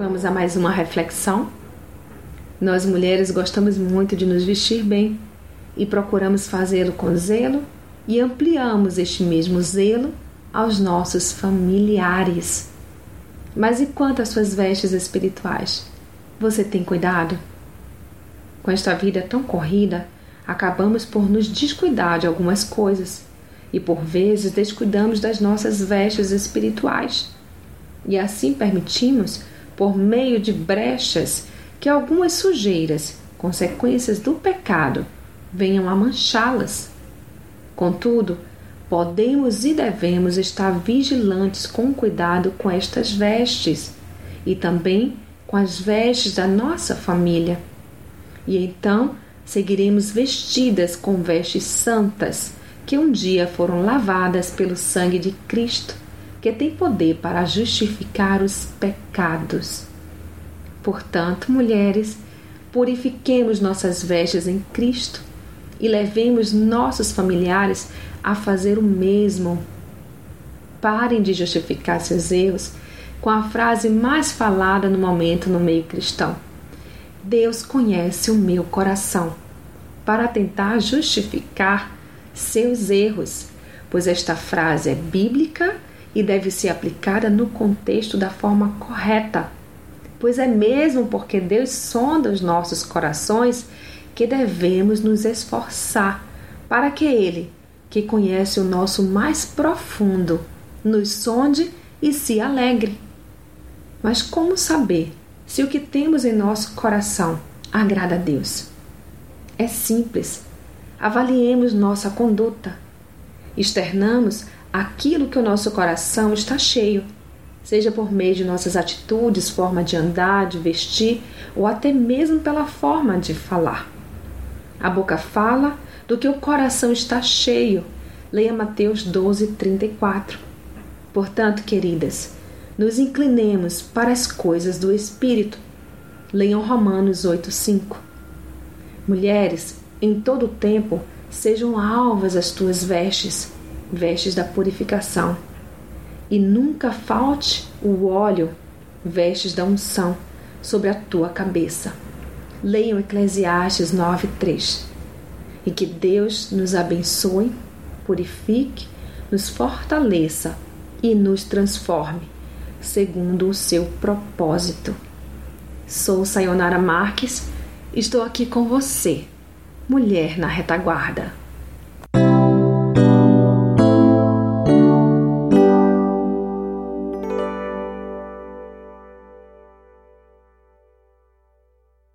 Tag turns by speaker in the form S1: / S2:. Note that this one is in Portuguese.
S1: Vamos a mais uma reflexão? Nós mulheres gostamos muito de nos vestir bem e procuramos fazê-lo com zelo e ampliamos este mesmo zelo aos nossos familiares. Mas e quanto às suas vestes espirituais? Você tem cuidado? Com esta vida tão corrida, acabamos por nos descuidar de algumas coisas e por vezes descuidamos das nossas vestes espirituais. E assim permitimos, por meio de brechas, que algumas sujeiras, consequências do pecado, venham a manchá-las. Contudo, podemos e devemos estar vigilantes com cuidado com estas vestes e também com as vestes da nossa família. E então seguiremos vestidas com vestes santas, que um dia foram lavadas pelo sangue de Cristo, que tem poder para justificar os pecados. Portanto, mulheres, purifiquemos nossas vestes em Cristo e levemos nossos familiares a fazer o mesmo. Parem de justificar seus erros com a frase mais falada no momento no meio cristão: Deus conhece o meu coração, para tentar justificar seus erros, pois esta frase é bíblica e deve ser aplicada no contexto da forma correta pois é mesmo porque Deus sonda os nossos corações que devemos nos esforçar para que Ele, que conhece o nosso mais profundo, nos sonde e se alegre. Mas como saber se o que temos em nosso coração agrada a Deus? É simples. Avaliemos nossa conduta. Externamos aquilo que o nosso coração está cheio seja por meio de nossas atitudes, forma de andar, de vestir ou até mesmo pela forma de falar. A boca fala do que o coração está cheio. Leia Mateus 12, 34. Portanto, queridas, nos inclinemos para as coisas do Espírito. Leiam Romanos 8, 5. Mulheres, em todo o tempo, sejam alvas as tuas vestes, vestes da purificação e nunca falte o óleo, vestes da unção, sobre a tua cabeça. Leiam Eclesiastes 9:3. E que Deus nos abençoe, purifique, nos fortaleça e nos transforme, segundo o seu propósito. Sou Sayonara Marques, estou aqui com você, mulher na retaguarda.